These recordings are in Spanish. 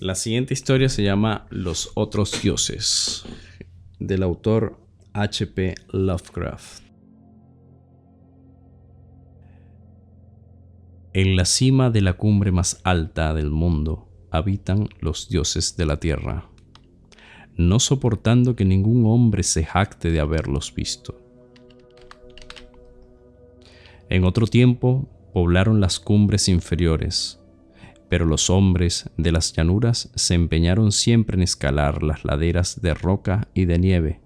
La siguiente historia se llama Los otros dioses, del autor H.P. Lovecraft. En la cima de la cumbre más alta del mundo habitan los dioses de la tierra, no soportando que ningún hombre se jacte de haberlos visto. En otro tiempo poblaron las cumbres inferiores, pero los hombres de las llanuras se empeñaron siempre en escalar las laderas de roca y de nieve,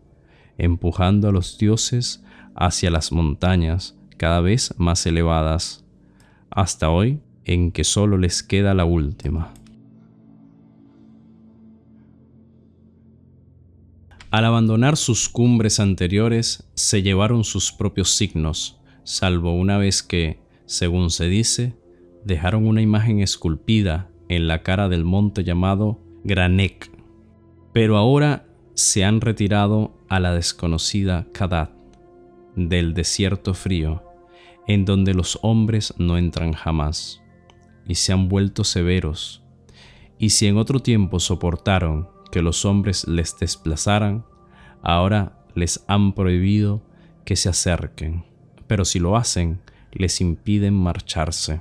empujando a los dioses hacia las montañas cada vez más elevadas, hasta hoy en que solo les queda la última. Al abandonar sus cumbres anteriores, se llevaron sus propios signos, salvo una vez que, según se dice, dejaron una imagen esculpida en la cara del monte llamado Granek, pero ahora se han retirado a la desconocida Kadat, del desierto frío, en donde los hombres no entran jamás, y se han vuelto severos, y si en otro tiempo soportaron que los hombres les desplazaran, ahora les han prohibido que se acerquen, pero si lo hacen, les impiden marcharse.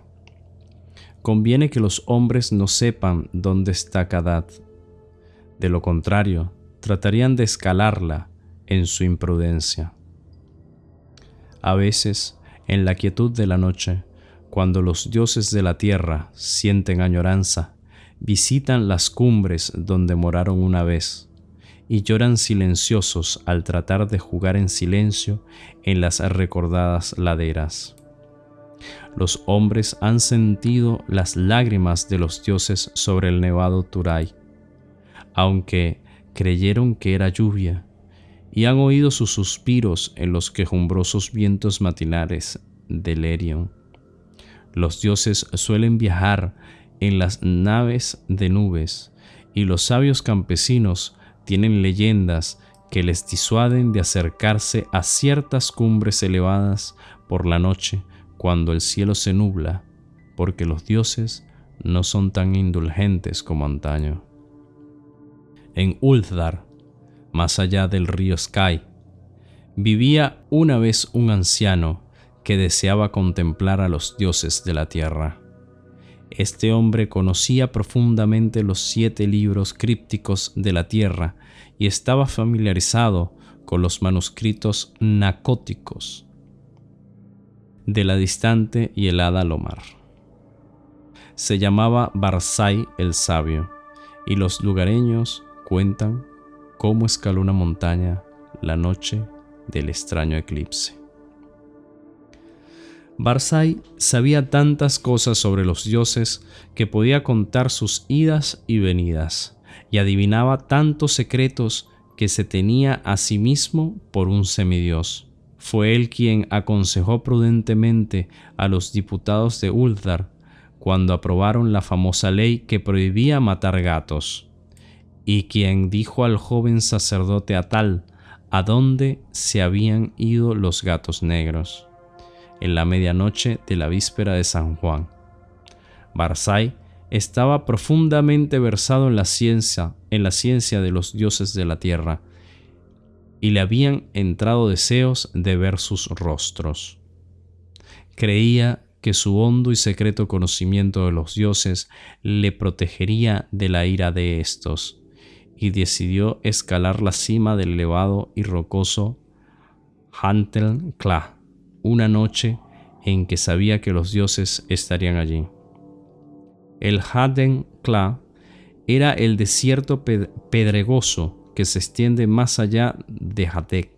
Conviene que los hombres no sepan dónde está Kadad. De lo contrario, tratarían de escalarla en su imprudencia. A veces, en la quietud de la noche, cuando los dioses de la tierra sienten añoranza, visitan las cumbres donde moraron una vez y lloran silenciosos al tratar de jugar en silencio en las recordadas laderas los hombres han sentido las lágrimas de los dioses sobre el nevado Turay, aunque creyeron que era lluvia, y han oído sus suspiros en los quejumbrosos vientos matinales del Erion. Los dioses suelen viajar en las naves de nubes, y los sabios campesinos tienen leyendas que les disuaden de acercarse a ciertas cumbres elevadas por la noche cuando el cielo se nubla, porque los dioses no son tan indulgentes como antaño. En Ulthar, más allá del río Sky, vivía una vez un anciano que deseaba contemplar a los dioses de la tierra. Este hombre conocía profundamente los siete libros crípticos de la tierra y estaba familiarizado con los manuscritos nacóticos de la distante y helada Lomar. Se llamaba Barzai el Sabio, y los lugareños cuentan cómo escaló una montaña la noche del extraño eclipse. Barzai sabía tantas cosas sobre los dioses que podía contar sus idas y venidas, y adivinaba tantos secretos que se tenía a sí mismo por un semidios fue él quien aconsejó prudentemente a los diputados de Uldar cuando aprobaron la famosa ley que prohibía matar gatos, y quien dijo al joven sacerdote Atal a dónde se habían ido los gatos negros, en la medianoche de la víspera de San Juan. Barzai estaba profundamente versado en la ciencia, en la ciencia de los dioses de la tierra, y le habían entrado deseos de ver sus rostros. Creía que su hondo y secreto conocimiento de los dioses le protegería de la ira de estos, y decidió escalar la cima del elevado y rocoso Hantel Kla, una noche en que sabía que los dioses estarían allí. El Haden Kla era el desierto pedregoso que se extiende más allá de Hatek,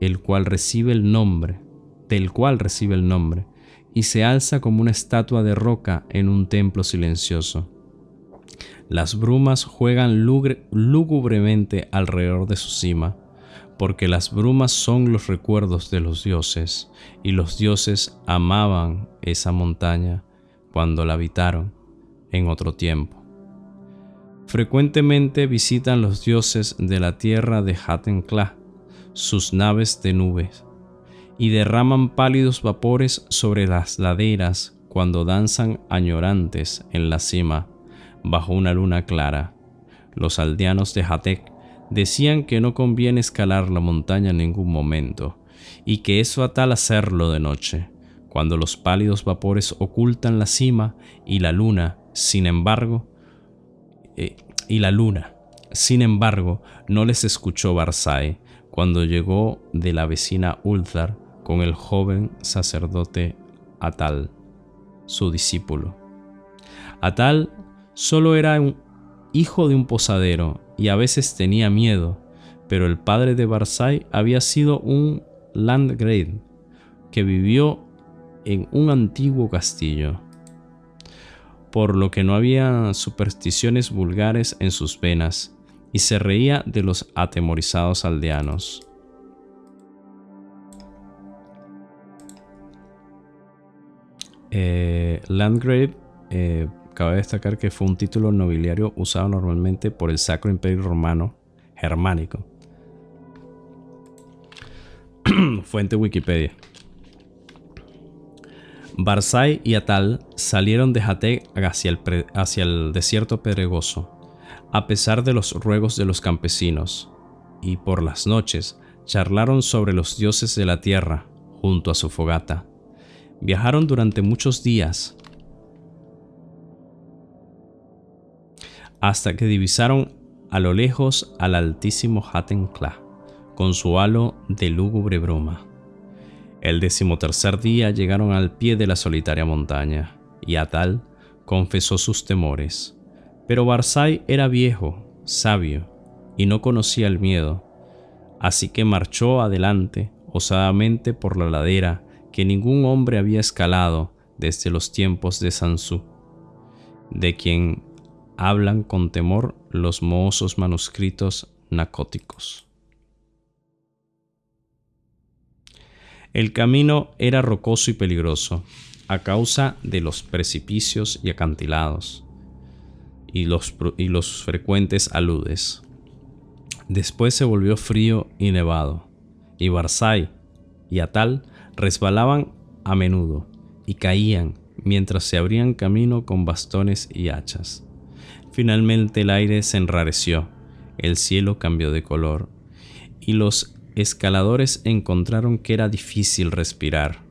el cual recibe el nombre, del cual recibe el nombre, y se alza como una estatua de roca en un templo silencioso. Las brumas juegan lúgubremente alrededor de su cima, porque las brumas son los recuerdos de los dioses, y los dioses amaban esa montaña cuando la habitaron en otro tiempo. Frecuentemente visitan los dioses de la tierra de Hatenkla sus naves de nubes y derraman pálidos vapores sobre las laderas cuando danzan añorantes en la cima, bajo una luna clara. Los aldeanos de Hatek decían que no conviene escalar la montaña en ningún momento, y que es fatal hacerlo de noche, cuando los pálidos vapores ocultan la cima y la luna, sin embargo, eh, y la luna, sin embargo, no les escuchó Barzai cuando llegó de la vecina Ulthar con el joven sacerdote Atal, su discípulo. Atal solo era un hijo de un posadero y a veces tenía miedo, pero el padre de Barzai había sido un landgrave que vivió en un antiguo castillo, por lo que no había supersticiones vulgares en sus venas y se reía de los atemorizados aldeanos. Eh, Landgrave eh, cabe destacar que fue un título nobiliario usado normalmente por el Sacro Imperio Romano Germánico. Fuente Wikipedia. Barzai y Atal salieron de Jate hacia el, hacia el desierto pedregoso, a pesar de los ruegos de los campesinos, y por las noches charlaron sobre los dioses de la tierra junto a su fogata. Viajaron durante muchos días, hasta que divisaron a lo lejos al altísimo Hatenkla, con su halo de lúgubre broma. El decimotercer día llegaron al pie de la solitaria montaña, y Atal confesó sus temores. Pero Barzai era viejo, sabio, y no conocía el miedo, así que marchó adelante osadamente por la ladera que ningún hombre había escalado desde los tiempos de Sansú, de quien hablan con temor los mohosos manuscritos nacóticos. El camino era rocoso y peligroso a causa de los precipicios y acantilados y los, y los frecuentes aludes. Después se volvió frío y nevado, y Barzai y Atal resbalaban a menudo y caían mientras se abrían camino con bastones y hachas. Finalmente el aire se enrareció, el cielo cambió de color, y los escaladores encontraron que era difícil respirar,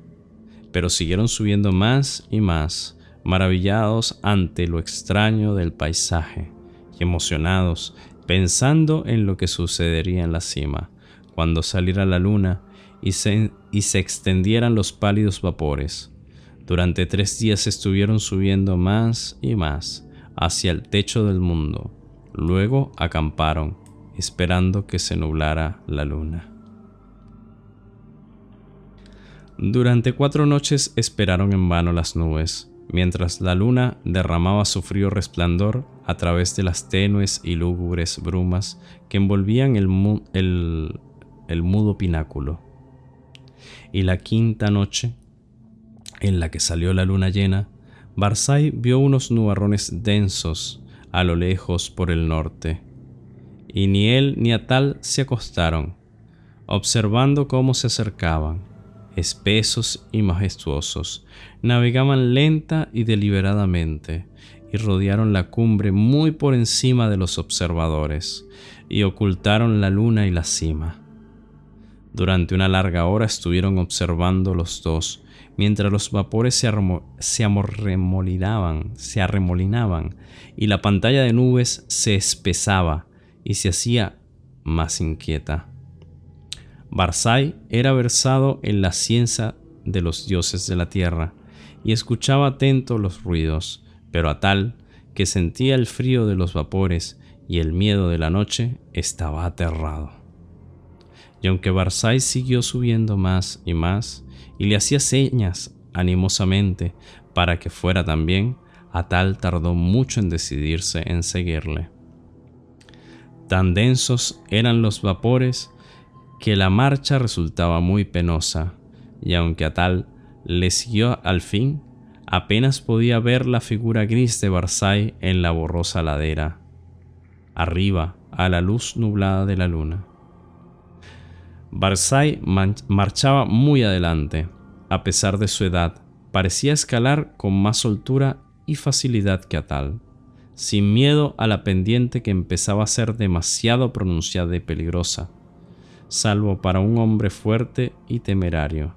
pero siguieron subiendo más y más, maravillados ante lo extraño del paisaje y emocionados, pensando en lo que sucedería en la cima, cuando saliera la luna y se, y se extendieran los pálidos vapores. Durante tres días estuvieron subiendo más y más, hacia el techo del mundo. Luego acamparon, esperando que se nublara la luna. Durante cuatro noches esperaron en vano las nubes, mientras la luna derramaba su frío resplandor a través de las tenues y lúgubres brumas que envolvían el, mudo pináculo. Y la quinta noche, en la que salió la luna llena, Barzai vio unos nubarrones densos a lo lejos por el norte, y ni él ni Atal se acostaron, observando cómo se acercaban, espesos y majestuosos, navegaban lenta y deliberadamente, y rodearon la cumbre muy por encima de los observadores, y ocultaron la luna y la cima. Durante una larga hora estuvieron observando los dos, mientras los vapores se, se se arremolinaban y la pantalla de nubes se espesaba y se hacía más inquieta. Barzai era versado en la ciencia de los dioses de la tierra y escuchaba atento los ruidos, pero a tal que sentía el frío de los vapores y el miedo de la noche, estaba aterrado. Y aunque Barzai siguió subiendo más y más, y le hacía señas animosamente para que fuera también, Atal tardó mucho en decidirse en seguirle. Tan densos eran los vapores que la marcha resultaba muy penosa, y aunque Atal le siguió al fin, apenas podía ver la figura gris de Barzai en la borrosa ladera, arriba a la luz nublada de la luna. Barzai marchaba muy adelante. A pesar de su edad, parecía escalar con más soltura y facilidad que Atal. Sin miedo a la pendiente que empezaba a ser demasiado pronunciada y peligrosa, salvo para un hombre fuerte y temerario,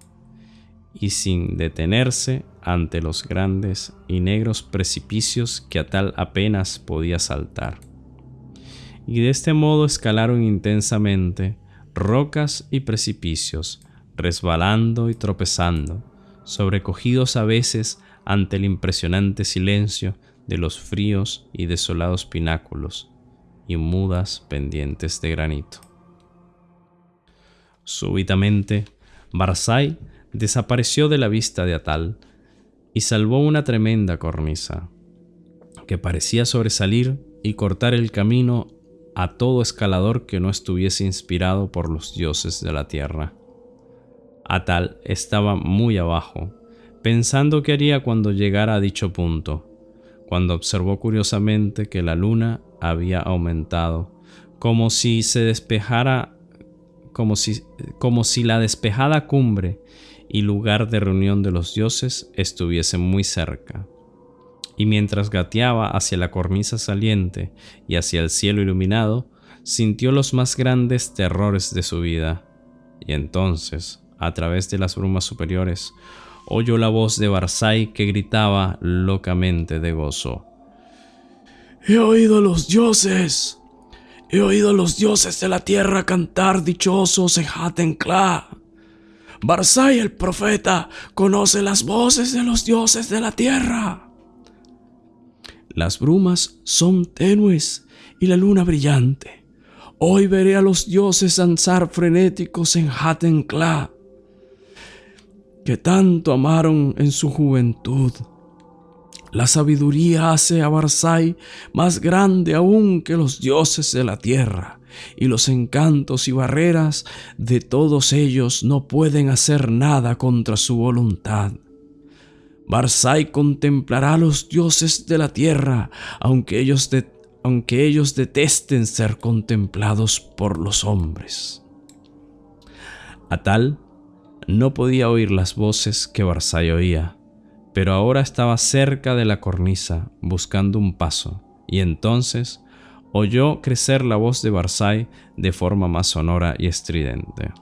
y sin detenerse ante los grandes y negros precipicios que a tal apenas podía saltar. Y de este modo escalaron intensamente rocas y precipicios, resbalando y tropezando, sobrecogidos a veces ante el impresionante silencio de los fríos y desolados pináculos y mudas pendientes de granito. Súbitamente, Barzai desapareció de la vista de Atal y salvó una tremenda cornisa, que parecía sobresalir y cortar el camino a todo escalador que no estuviese inspirado por los dioses de la tierra. Atal estaba muy abajo, pensando qué haría cuando llegara a dicho punto, cuando observó curiosamente que la luna había aumentado, como si se despejara, como si, como si la despejada cumbre y lugar de reunión de los dioses estuviesen muy cerca. Y mientras gateaba hacia la cornisa saliente y hacia el cielo iluminado, sintió los más grandes terrores de su vida. Y entonces, a través de las brumas superiores, oyó la voz de Barzai que gritaba locamente de gozo. He oído a los dioses. He oído a los dioses de la tierra cantar dichosos en Hatenkla. Barzai el profeta conoce las voces de los dioses de la tierra. Las brumas son tenues y la luna brillante. Hoy veré a los dioses danzar frenéticos en Hatenkla que tanto amaron en su juventud. La sabiduría hace a Barzai más grande aún que los dioses de la tierra, y los encantos y barreras de todos ellos no pueden hacer nada contra su voluntad. Barzai contemplará a los dioses de la tierra, aunque ellos, aunque ellos detesten ser contemplados por los hombres. A tal no podía oír las voces que Barzai oía, pero ahora estaba cerca de la cornisa buscando un paso, y entonces oyó crecer la voz de Barzai de forma más sonora y estridente.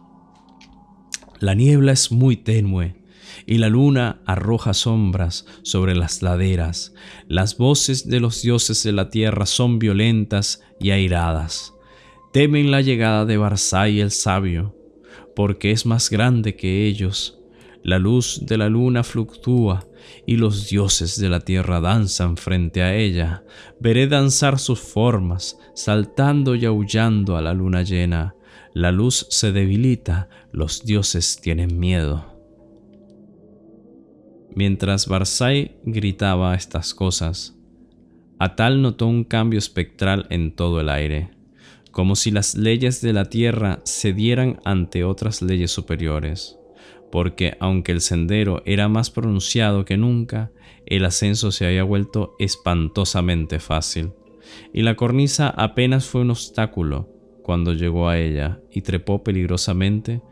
La niebla es muy tenue y la luna arroja sombras sobre las laderas. Las voces de los dioses de la tierra son violentas y airadas. Temen la llegada de Barzai el sabio, porque es más grande que ellos. La luz de la luna fluctúa y los dioses de la tierra danzan frente a ella. Veré danzar sus formas, saltando y aullando a la luna llena. La luz se debilita, los dioses tienen miedo. Mientras Barzai gritaba estas cosas, Atal notó un cambio espectral en todo el aire como si las leyes de la tierra cedieran ante otras leyes superiores, porque aunque el sendero era más pronunciado que nunca, el ascenso se había vuelto espantosamente fácil, y la cornisa apenas fue un obstáculo cuando llegó a ella y trepó peligrosamente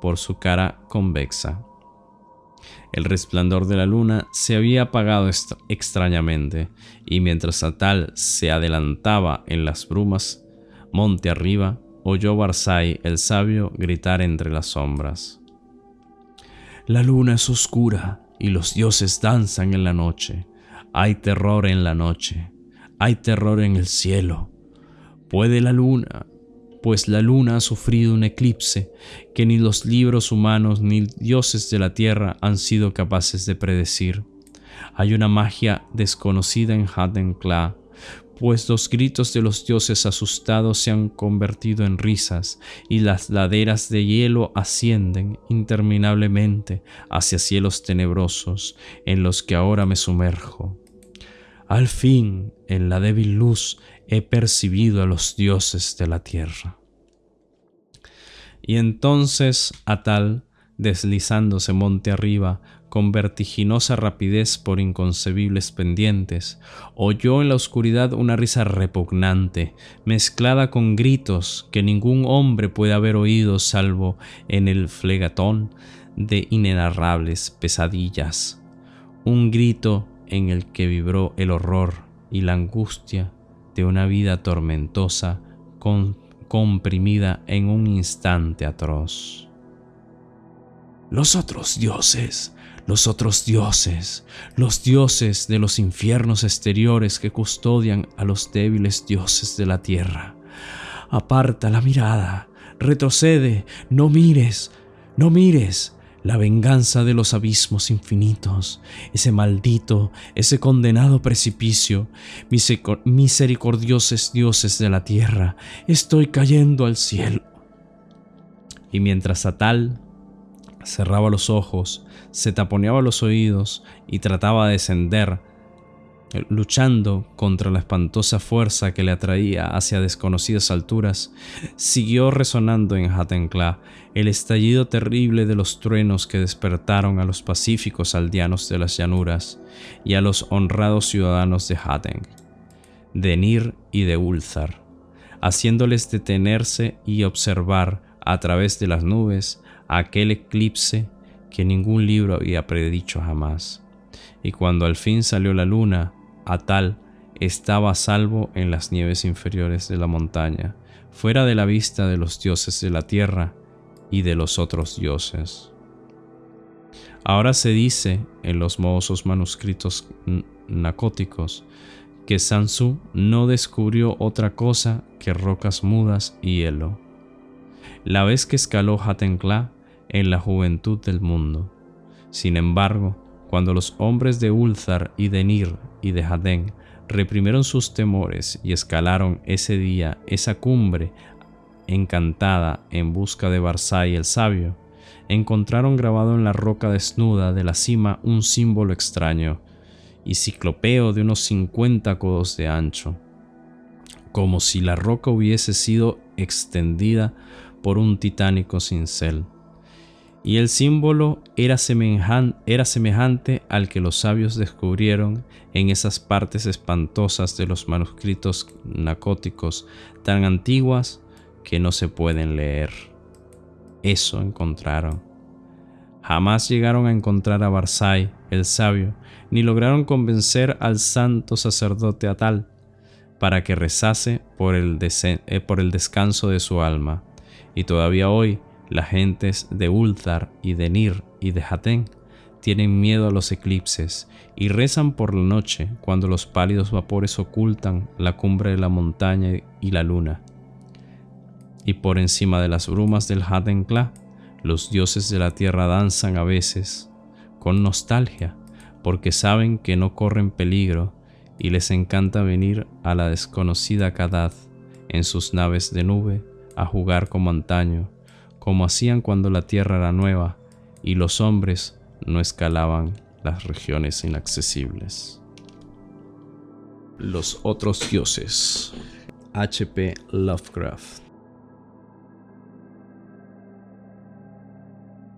por su cara convexa. El resplandor de la luna se había apagado extrañamente, y mientras Atal se adelantaba en las brumas monte arriba, oyó Barzai el sabio gritar entre las sombras. La luna es oscura y los dioses danzan en la noche. Hay terror en la noche, hay terror en el cielo. Puede la luna, pues la luna ha sufrido un eclipse que ni los libros humanos ni dioses de la tierra han sido capaces de predecir. Hay una magia desconocida en Hadenkla pues los gritos de los dioses asustados se han convertido en risas y las laderas de hielo ascienden interminablemente hacia cielos tenebrosos en los que ahora me sumerjo. Al fin, en la débil luz, he percibido a los dioses de la tierra. Y entonces Atal, deslizándose monte arriba, con vertiginosa rapidez por inconcebibles pendientes, oyó en la oscuridad una risa repugnante, mezclada con gritos que ningún hombre puede haber oído salvo en el flegatón de inenarrables pesadillas. Un grito en el que vibró el horror y la angustia de una vida tormentosa comprimida en un instante atroz. Los otros dioses, los otros dioses, los dioses de los infiernos exteriores que custodian a los débiles dioses de la tierra. Aparta la mirada, retrocede, no mires, no mires, la venganza de los abismos infinitos, ese maldito, ese condenado precipicio, misericordiosos dioses de la tierra, estoy cayendo al cielo. Y mientras Atal cerraba los ojos, se taponeaba los oídos y trataba de descender, luchando contra la espantosa fuerza que le atraía hacia desconocidas alturas, siguió resonando en Hatencla el estallido terrible de los truenos que despertaron a los pacíficos aldeanos de las llanuras y a los honrados ciudadanos de Haten, de Nir y de Ulzar, haciéndoles detenerse y observar a través de las nubes aquel eclipse que ningún libro había predicho jamás. Y cuando al fin salió la luna, Atal estaba a salvo en las nieves inferiores de la montaña, fuera de la vista de los dioses de la tierra y de los otros dioses. Ahora se dice en los mohosos manuscritos nacóticos que Sansu no descubrió otra cosa que rocas mudas y hielo. La vez que escaló Hatencla en la juventud del mundo. Sin embargo, cuando los hombres de Ulzar y de Nir y de Hadén reprimieron sus temores y escalaron ese día esa cumbre encantada en busca de Barsai el sabio, encontraron grabado en la roca desnuda de la cima un símbolo extraño y ciclopeo de unos 50 codos de ancho, como si la roca hubiese sido extendida por un titánico cincel y el símbolo era, semejante al que los sabios descubrieron en esas partes espantosas de los manuscritos nacóticos tan antiguas que no se pueden leer. Eso encontraron. Jamás llegaron a encontrar a Barsai, el sabio, ni lograron convencer al santo sacerdote Atal para que rezase eh, por el descanso de su alma. Y todavía hoy las gentes de Ulthar y de Nir y de Hatén tienen miedo a los eclipses y rezan por la noche cuando los pálidos vapores ocultan la cumbre de la montaña y la luna. Y por encima de las brumas del Hatenkla, los dioses de la tierra danzan a veces con nostalgia porque saben que no corren peligro y les encanta venir a la desconocida Kadad en sus naves de nube a jugar como antaño como hacían cuando la tierra era nueva y los hombres no escalaban las regiones inaccesibles. Los otros dioses. H.P. Lovecraft